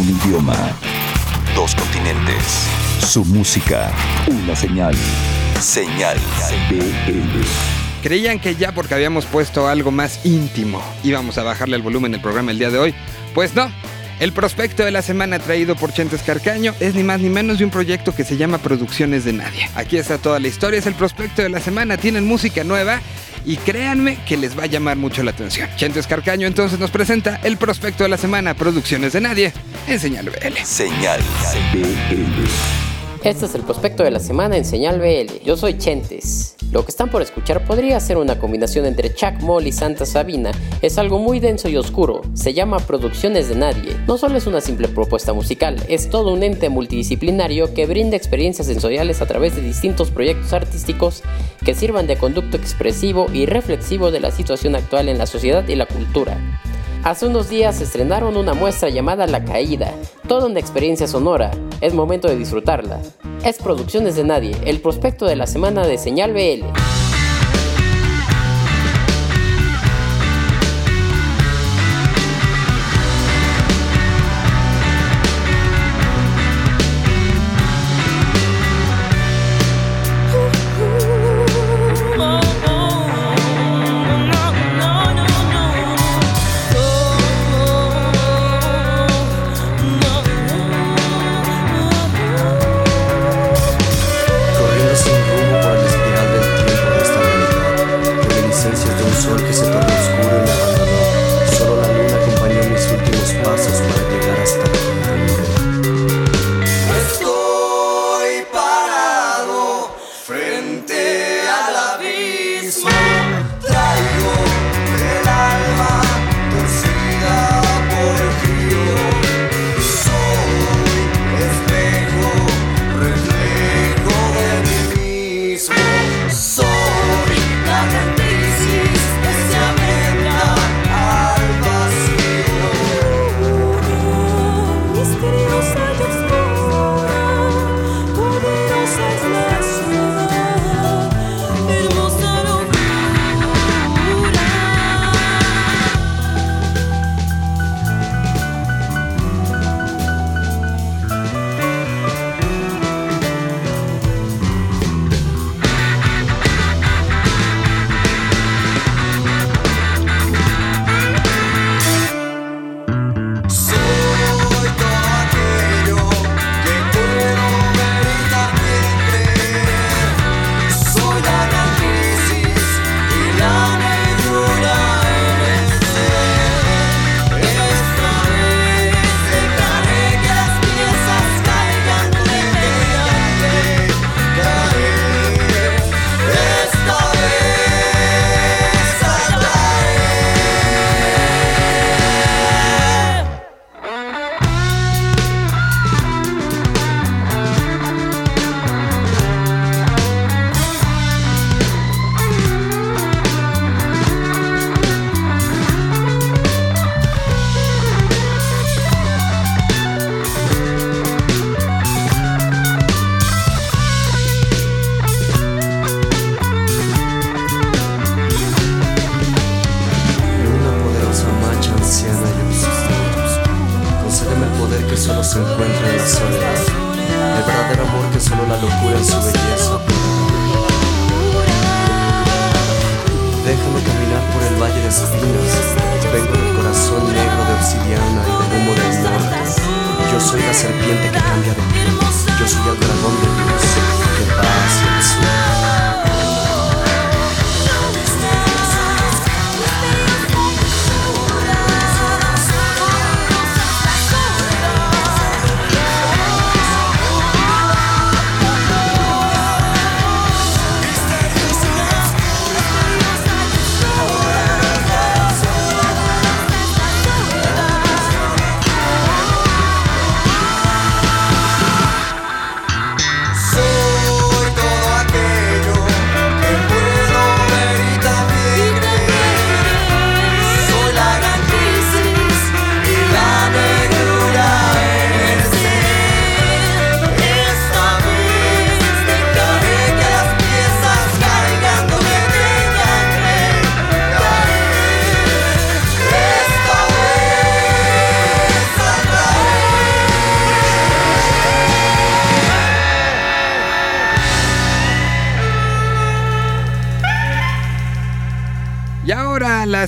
Un idioma. Dos continentes. Su música. Una señal. Señal BL. Creían que ya porque habíamos puesto algo más íntimo íbamos a bajarle el volumen del programa el día de hoy. Pues no. El prospecto de la semana traído por Chentes Carcaño es ni más ni menos de un proyecto que se llama Producciones de Nadie. Aquí está toda la historia, es el prospecto de la semana, tienen música nueva y créanme que les va a llamar mucho la atención. Chentes Carcaño entonces nos presenta el prospecto de la semana Producciones de Nadie en Señal BL. Señal BL. Este es el prospecto de la semana en Señal BL. Yo soy Chentes. Lo que están por escuchar podría ser una combinación entre Chuck Moll y Santa Sabina. Es algo muy denso y oscuro. Se llama Producciones de Nadie. No solo es una simple propuesta musical, es todo un ente multidisciplinario que brinda experiencias sensoriales a través de distintos proyectos artísticos que sirvan de conducto expresivo y reflexivo de la situación actual en la sociedad y la cultura. Hace unos días estrenaron una muestra llamada La Caída, toda una experiencia sonora. Es momento de disfrutarla. Es Producciones de Nadie, el prospecto de la semana de Señal BL.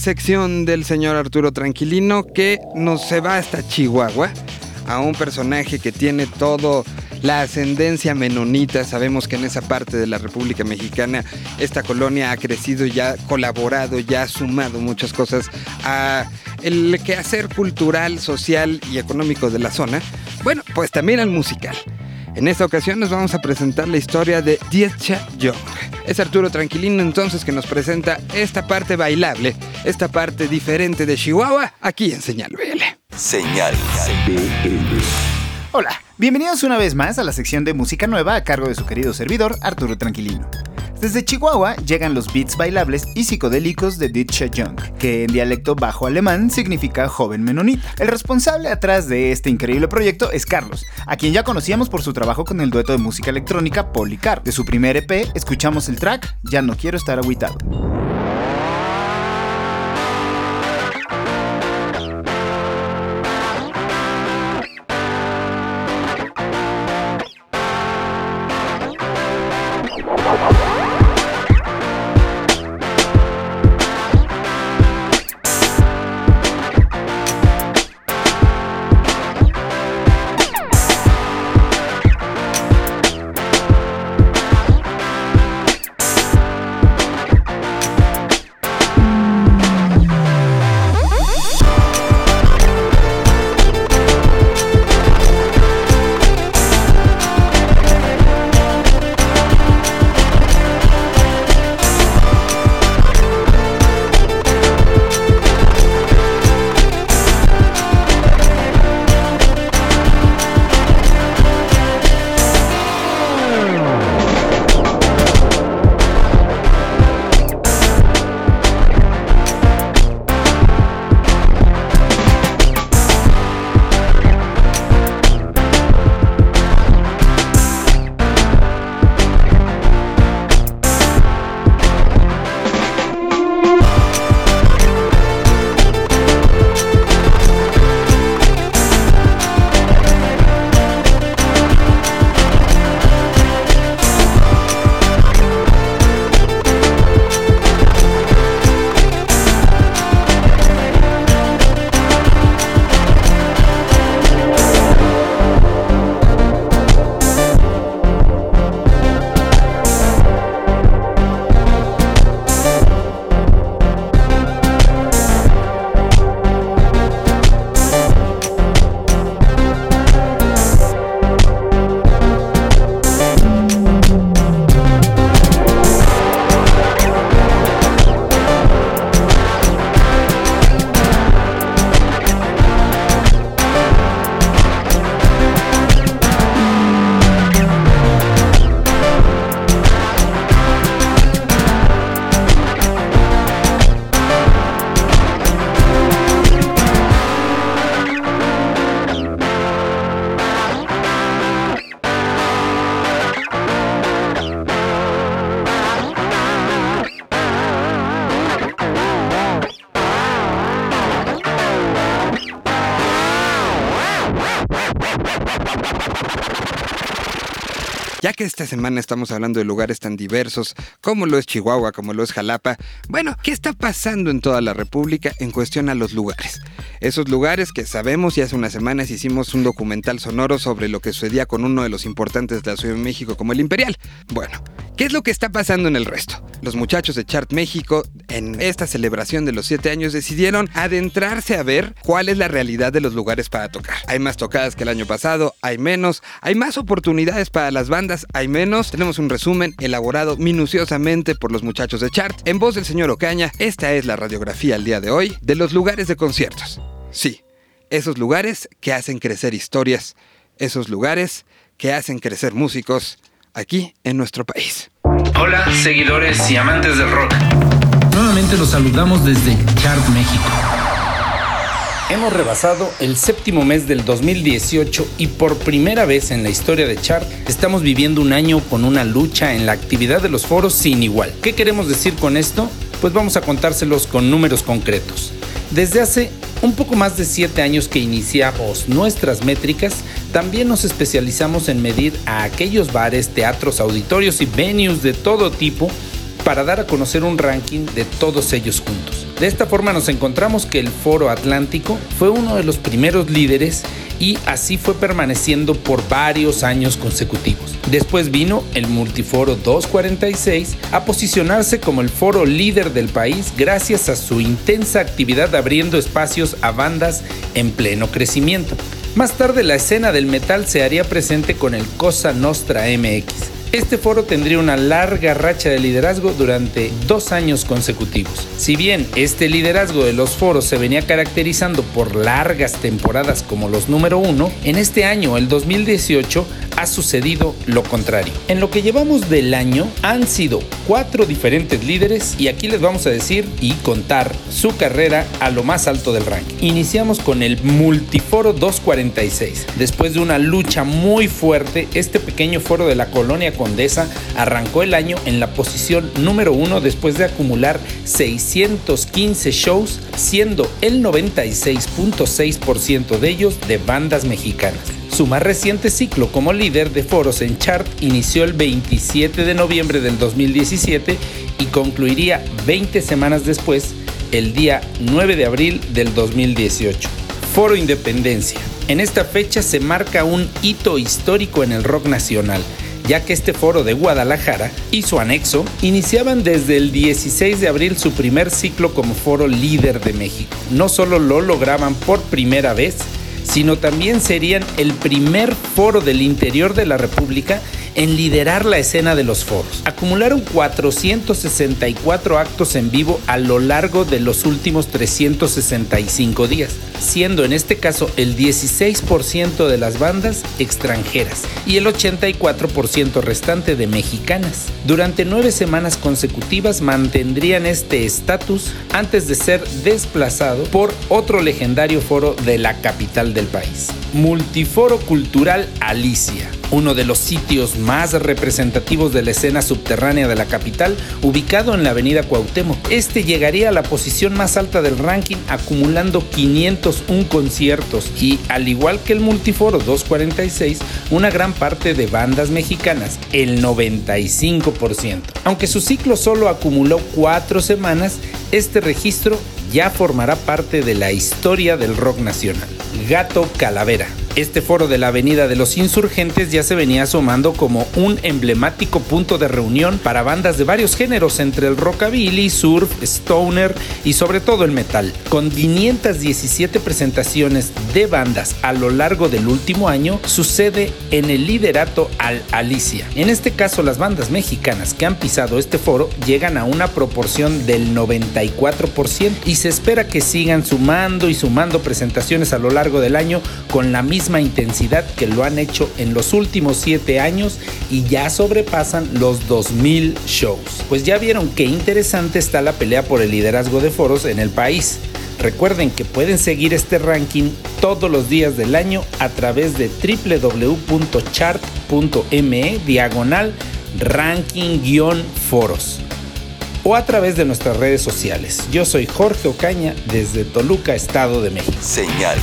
Sección del señor Arturo Tranquilino que nos se va hasta Chihuahua a un personaje que tiene todo la ascendencia menonita. Sabemos que en esa parte de la República Mexicana esta colonia ha crecido y ha colaborado, ya ha sumado muchas cosas a el quehacer cultural, social y económico de la zona. Bueno, pues también al musical. En esta ocasión nos vamos a presentar la historia de Dietcha Young. Es Arturo Tranquilino entonces que nos presenta esta parte bailable, esta parte diferente de Chihuahua, aquí en Señal BL. Señal. BL. Hola, bienvenidos una vez más a la sección de música nueva a cargo de su querido servidor Arturo Tranquilino. Desde Chihuahua llegan los beats bailables y psicodélicos de Dietsche Jung, que en dialecto bajo alemán significa joven menonita. El responsable atrás de este increíble proyecto es Carlos, a quien ya conocíamos por su trabajo con el dueto de música electrónica Policar. De su primer EP escuchamos el track Ya no quiero estar agüitado. Ya que esta semana estamos hablando de lugares tan diversos como lo es Chihuahua, como lo es Jalapa, bueno, ¿qué está pasando en toda la República en cuestión a los lugares? Esos lugares que sabemos y hace unas semanas hicimos un documental sonoro sobre lo que sucedía con uno de los importantes de la Ciudad de México como el Imperial. Bueno, ¿qué es lo que está pasando en el resto? Los muchachos de Chart México en esta celebración de los 7 años decidieron adentrarse a ver cuál es la realidad de los lugares para tocar. Hay más tocadas que el año pasado, hay menos, hay más oportunidades para las bandas, hay menos. Tenemos un resumen elaborado minuciosamente por los muchachos de Chart. En voz del señor Ocaña, esta es la radiografía al día de hoy de los lugares de conciertos. Sí, esos lugares que hacen crecer historias, esos lugares que hacen crecer músicos aquí en nuestro país. Hola, seguidores y amantes del rock. Nuevamente los saludamos desde Chart México. Hemos rebasado el séptimo mes del 2018 y por primera vez en la historia de Chart estamos viviendo un año con una lucha en la actividad de los foros sin igual. ¿Qué queremos decir con esto? Pues vamos a contárselos con números concretos. Desde hace un poco más de 7 años que iniciamos nuestras métricas, también nos especializamos en medir a aquellos bares, teatros, auditorios y venues de todo tipo para dar a conocer un ranking de todos ellos juntos. De esta forma nos encontramos que el Foro Atlántico fue uno de los primeros líderes y así fue permaneciendo por varios años consecutivos. Después vino el Multiforo 246 a posicionarse como el foro líder del país gracias a su intensa actividad abriendo espacios a bandas en pleno crecimiento. Más tarde la escena del metal se haría presente con el Cosa Nostra MX. Este foro tendría una larga racha de liderazgo durante dos años consecutivos. Si bien este liderazgo de los foros se venía caracterizando por largas temporadas como los número uno, en este año, el 2018, ha sucedido lo contrario. En lo que llevamos del año han sido cuatro diferentes líderes y aquí les vamos a decir y contar su carrera a lo más alto del ranking. Iniciamos con el Multiforo 246. Después de una lucha muy fuerte, este pequeño foro de la colonia Condesa arrancó el año en la posición número uno después de acumular 615 shows, siendo el 96.6% de ellos de bandas mexicanas. Su más reciente ciclo como líder de foros en chart inició el 27 de noviembre del 2017 y concluiría 20 semanas después, el día 9 de abril del 2018. Foro Independencia. En esta fecha se marca un hito histórico en el rock nacional, ya que este foro de Guadalajara y su anexo iniciaban desde el 16 de abril su primer ciclo como foro líder de México. No solo lo lograban por primera vez, sino también serían el primer foro del interior de la República en liderar la escena de los foros. Acumularon 464 actos en vivo a lo largo de los últimos 365 días, siendo en este caso el 16% de las bandas extranjeras y el 84% restante de mexicanas. Durante nueve semanas consecutivas mantendrían este estatus antes de ser desplazado por otro legendario foro de la capital del país, Multiforo Cultural Alicia uno de los sitios más representativos de la escena subterránea de la capital, ubicado en la avenida Cuauhtémoc. Este llegaría a la posición más alta del ranking, acumulando 501 conciertos y, al igual que el Multiforo 246, una gran parte de bandas mexicanas, el 95%. Aunque su ciclo solo acumuló cuatro semanas, este registro ya formará parte de la historia del rock nacional. Gato Calavera. Este foro de la Avenida de los Insurgentes ya se venía asomando como un emblemático punto de reunión para bandas de varios géneros entre el rockabilly, surf, stoner y sobre todo el metal. Con 517 presentaciones de bandas a lo largo del último año, sucede en el liderato al Alicia. En este caso, las bandas mexicanas que han pisado este foro llegan a una proporción del 94% y se espera que sigan sumando y sumando presentaciones a lo largo del año con la misma intensidad que lo han hecho en los últimos 7 años y ya sobrepasan los 2000 shows. Pues ya vieron qué interesante está la pelea por el liderazgo de foros en el país. Recuerden que pueden seguir este ranking todos los días del año a través de www.chart.me diagonal ranking-foros o a través de nuestras redes sociales. Yo soy Jorge Ocaña desde Toluca, Estado de México. Señal.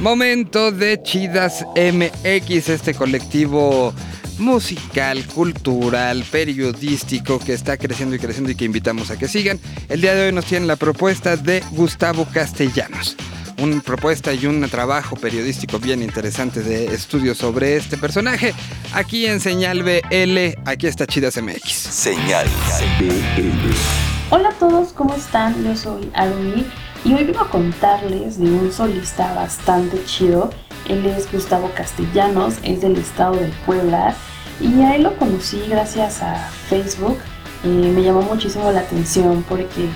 Momento de Chidas MX, este colectivo musical, cultural, periodístico que está creciendo y creciendo y que invitamos a que sigan. El día de hoy nos tienen la propuesta de Gustavo Castellanos. Una propuesta y un trabajo periodístico bien interesante de estudio sobre este personaje. Aquí en Señal BL, aquí está Chidas MX. Señal. BL. Hola a todos, ¿cómo están? Yo soy Arumi y hoy vengo a contarles de un solista bastante chido. Él es Gustavo Castellanos, es del estado de Puebla y a él lo conocí gracias a Facebook. Eh, me llamó muchísimo la atención porque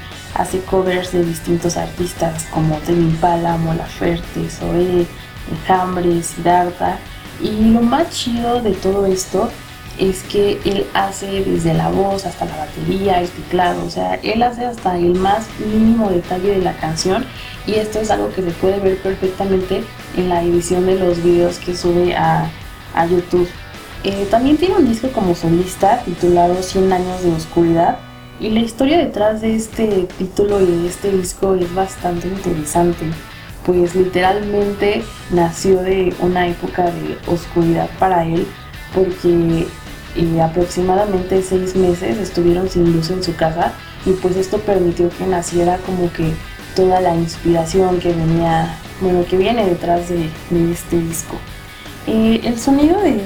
es que él hace desde la voz hasta la batería, el teclado, o sea, él hace hasta el más mínimo detalle de la canción y esto es algo que se puede ver perfectamente en la edición de los videos que sube a, a YouTube. Eh, también tiene un disco como solista titulado 100 años de oscuridad y la historia detrás de este título y de este disco es bastante interesante, pues literalmente nació de una época de oscuridad para él porque eh, aproximadamente seis meses estuvieron sin luz en su casa y pues esto permitió que naciera como que toda la inspiración que venía, bueno, que viene detrás de, este disco. El sonido de,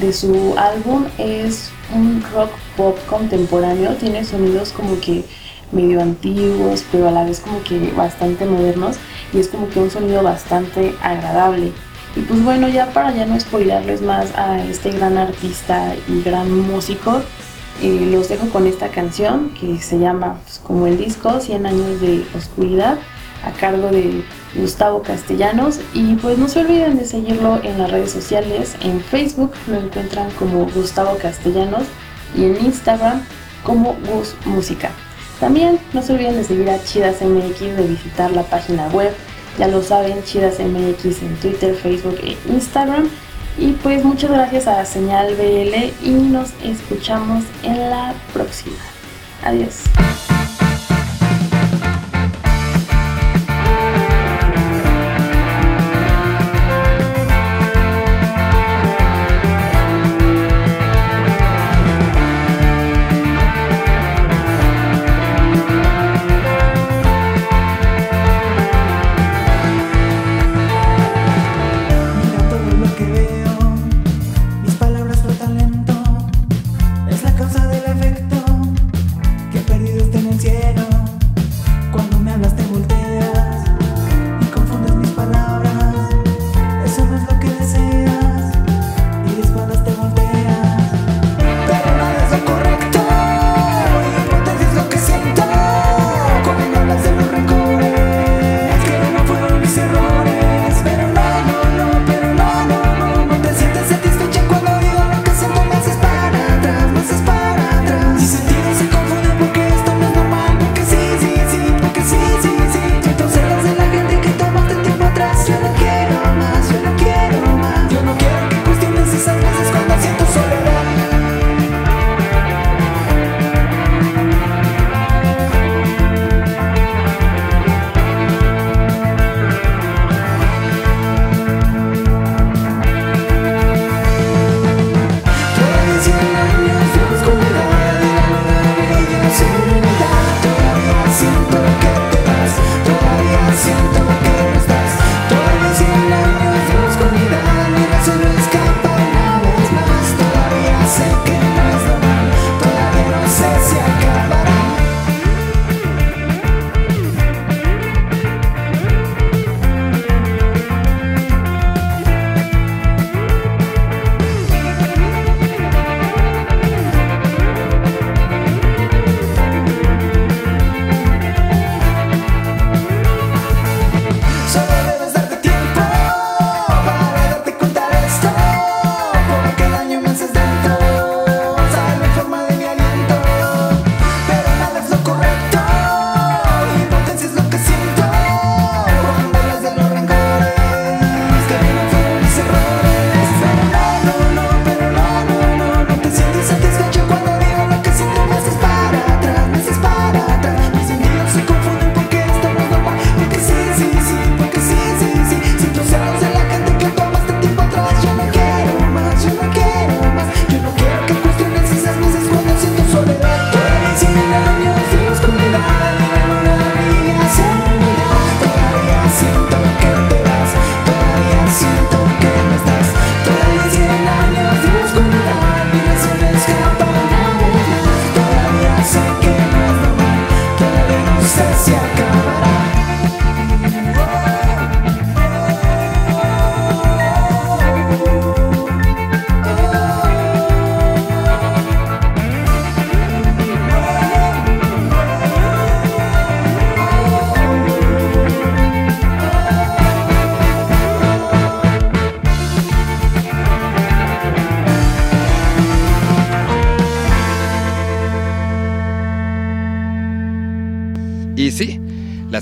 de su álbum es un rock pop contemporáneo, tiene sonidos como que medio antiguos, pero a la vez como que bastante modernos y es como que un sonido bastante agradable. Y pues bueno, ya para ya no spoilarles más a este gran artista y gran músico, eh, los dejo con esta canción que se llama pues, como el disco 100 años de oscuridad a cargo de Gustavo Castellanos. Y pues no se olviden de seguirlo en las redes sociales. En Facebook lo encuentran como Gustavo Castellanos y en Instagram como Gus Música también no se olviden de seguir a Chidas MX de visitar la página web ya lo saben Chidas MX en Twitter Facebook e Instagram. Y pues muchas gracias a Señal BL y nos escuchamos en la próxima. Adiós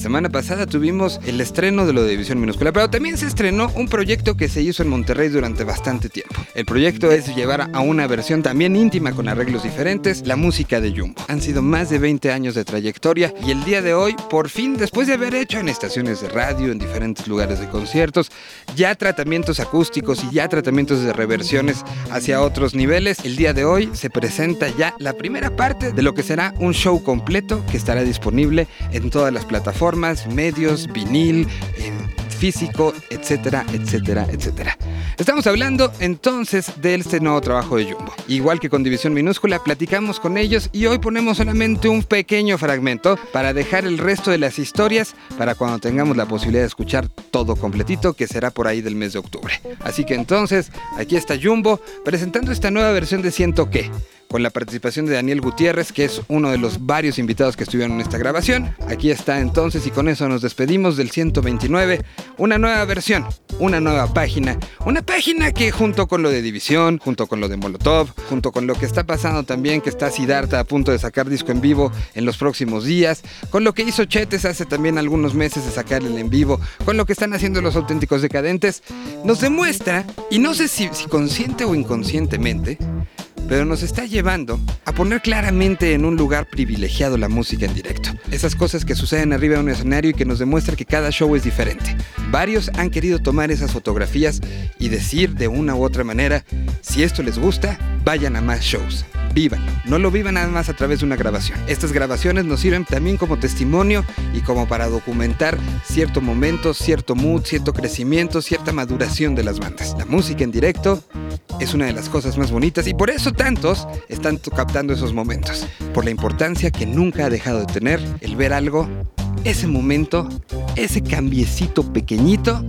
semana pasada tuvimos el estreno de lo de División Minúscula, pero también se estrenó un proyecto que se hizo en Monterrey durante bastante tiempo. El proyecto es llevar a una versión también íntima con arreglos diferentes la música de Jumbo. Han sido más de 20 años de trayectoria y el día de hoy, por fin, después de haber hecho en estaciones de radio, en diferentes lugares de conciertos, ya tratamientos acústicos y ya tratamientos de reversiones hacia otros niveles, el día de hoy se presenta ya la primera parte de lo que será un show completo que estará disponible en todas las plataformas, medios, vinil, físico, etcétera, etcétera, etcétera. Estamos hablando entonces de este nuevo trabajo de Jumbo. Igual que con División Minúscula, platicamos con ellos y hoy ponemos solamente un pequeño fragmento para dejar el resto de las historias para cuando tengamos la posibilidad de escuchar todo completito, que será por ahí del mes de octubre. Así que entonces, aquí está Jumbo presentando esta nueva versión de Siento que con la participación de Daniel Gutiérrez, que es uno de los varios invitados que estuvieron en esta grabación. Aquí está entonces y con eso nos despedimos del 129, una nueva versión, una nueva página, una página que junto con lo de División, junto con lo de Molotov, junto con lo que está pasando también, que está Siddhartha a punto de sacar disco en vivo en los próximos días, con lo que hizo Chetes hace también algunos meses de sacar el en vivo, con lo que están haciendo los auténticos decadentes, nos demuestra, y no sé si, si consciente o inconscientemente, pero nos está llevando a poner claramente en un lugar privilegiado la música en directo. Esas cosas que suceden arriba de un escenario y que nos demuestra que cada show es diferente. Varios han querido tomar esas fotografías y decir de una u otra manera, si esto les gusta, vayan a más shows. Vívanlo, no lo vivan nada más a través de una grabación. Estas grabaciones nos sirven también como testimonio y como para documentar cierto momento, cierto mood, cierto crecimiento, cierta maduración de las bandas. La música en directo es una de las cosas más bonitas y por eso tantos están captando esos momentos. Por la importancia que nunca ha dejado de tener el ver algo, ese momento, ese cambiecito pequeñito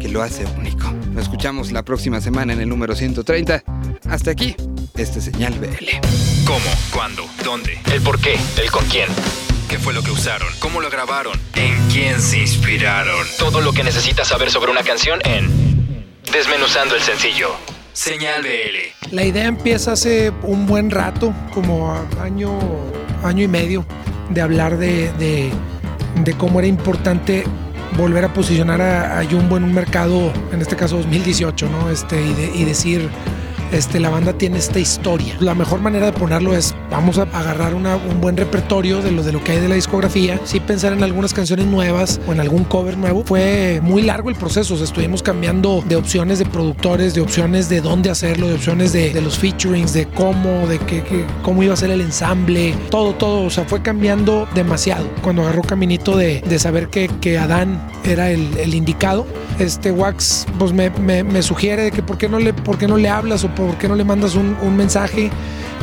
que lo hace único. Nos escuchamos la próxima semana en el número 130. Hasta aquí, este señal BL. ¿Cómo? ¿Cuándo? ¿Dónde? ¿El por qué? ¿El con quién? ¿Qué fue lo que usaron? ¿Cómo lo grabaron? ¿En quién se inspiraron? Todo lo que necesitas saber sobre una canción en Desmenuzando el sencillo. Señal BL. La idea empieza hace un buen rato, como año, año y medio, de hablar de, de, cómo era importante volver a posicionar a, a, Jumbo en un mercado, en este caso 2018, ¿no? Este, y, de, y decir, este, la banda tiene esta historia. La mejor manera de ponerlo es, vamos a agarrar una, un buen repertorio de lo, de lo que hay de la discografía, sí pensar en algunas canciones nuevas o en algún cover nuevo. Fue muy largo el proceso, o sea, estuvimos cambiando de opciones de productores, de opciones de dónde hacerlo, de opciones de, de los featurings, de cómo, de que, que, cómo iba a ser el ensamble, todo, todo, o sea, fue cambiando demasiado. Cuando agarró caminito de, de saber que, que Adán era el, el indicado, este Wax pues me, me, me, sugiere de que por qué no le, por qué no le hablas o por qué no le mandas un, mensaje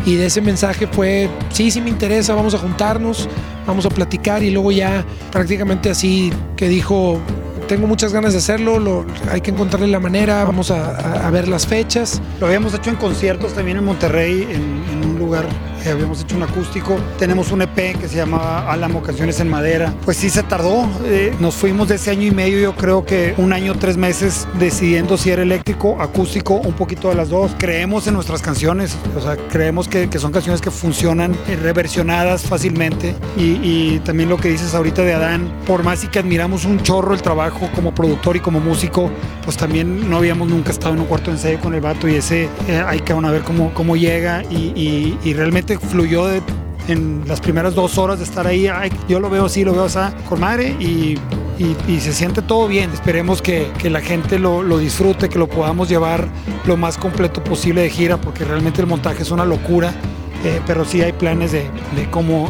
y de ese mensaje fue sí, sí me interesa, vamos a juntarnos, vamos a platicar y luego ya prácticamente así que dijo tengo muchas ganas de hacerlo, lo, hay que encontrarle la manera, vamos a, ver las fechas. Lo habíamos hecho en conciertos también en Monterrey, en un lugar habíamos hecho un acústico. Tenemos un EP que se llamaba Álamo, Canciones en Madera. Pues sí se tardó. Eh, nos fuimos de ese año y medio, yo creo que un año, tres meses, decidiendo si era eléctrico, acústico, un poquito de las dos. Creemos en nuestras canciones, o sea, creemos que, son canciones que funcionan eh, reversionadas fácilmente. Y, también lo que dices ahorita de Adán, por más y que admiramos un chorro el trabajo como productor y como músico, pues también no habíamos nunca estado en un cuarto ensayo con el vato y ese eh, hay que aún a ver cómo, cómo llega y realmente fluyó de, en las primeras dos horas de estar ahí. Yo lo veo así, lo veo así, con madre y, y, y se siente todo bien. Esperemos que, que la gente lo, lo, disfrute, que lo podamos llevar lo más completo posible de gira, porque realmente el montaje es una locura. Eh, pero sí hay planes de, cómo,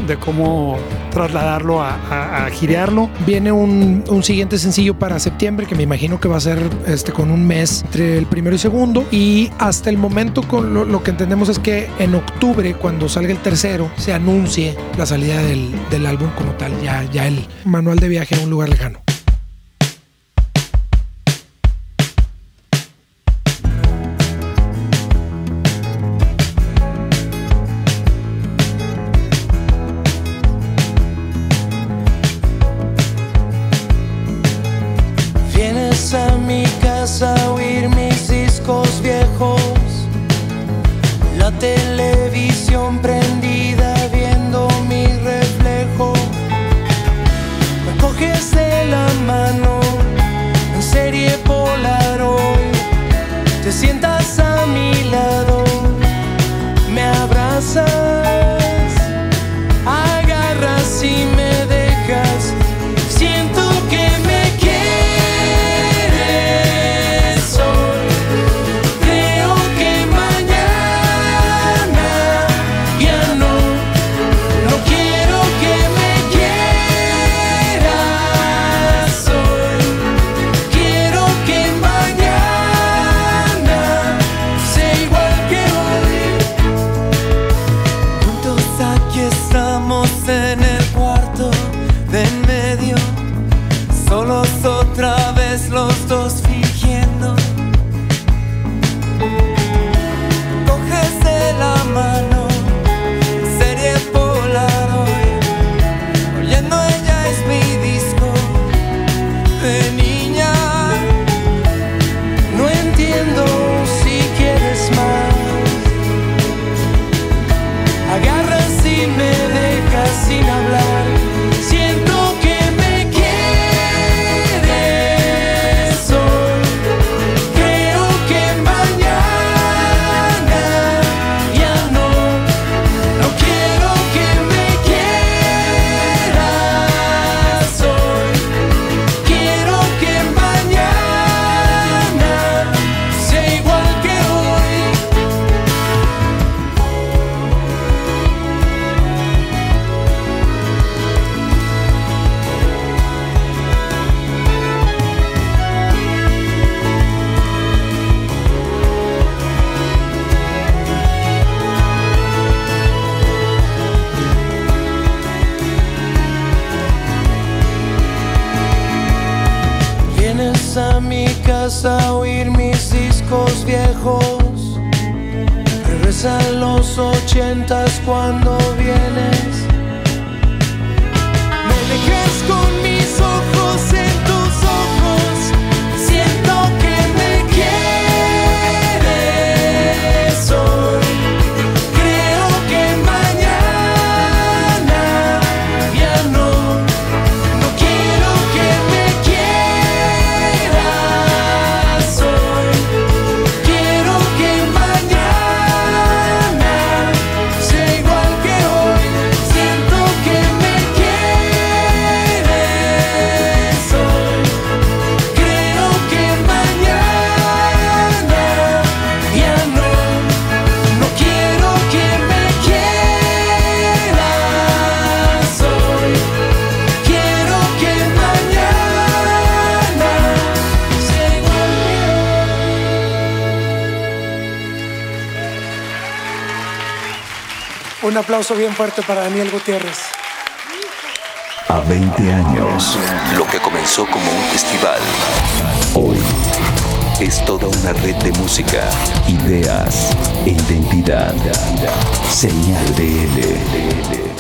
trasladarlo a, a, girearlo. Viene un, siguiente sencillo para septiembre que me imagino que va a ser este, con un mes entre el primero y segundo. Y hasta el momento con lo, que entendemos es que en octubre, cuando salga el tercero, se anuncie la salida del, del álbum como tal, ya, ya el manual de viaje a un lugar lejano. Un aplauso bien fuerte para Daniel Gutiérrez. A 20 años, lo que comenzó como un festival, hoy es toda una red de música, ideas e identidad. Señal de DL.